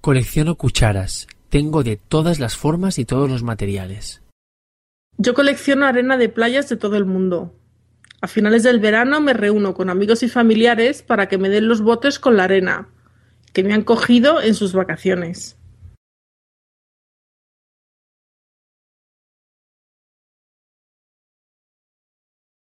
Colecciono cucharas. Tengo de todas las formas y todos los materiales. Yo colecciono arena de playas de todo el mundo. A finales del verano me reúno con amigos y familiares para que me den los botes con la arena que me han cogido en sus vacaciones.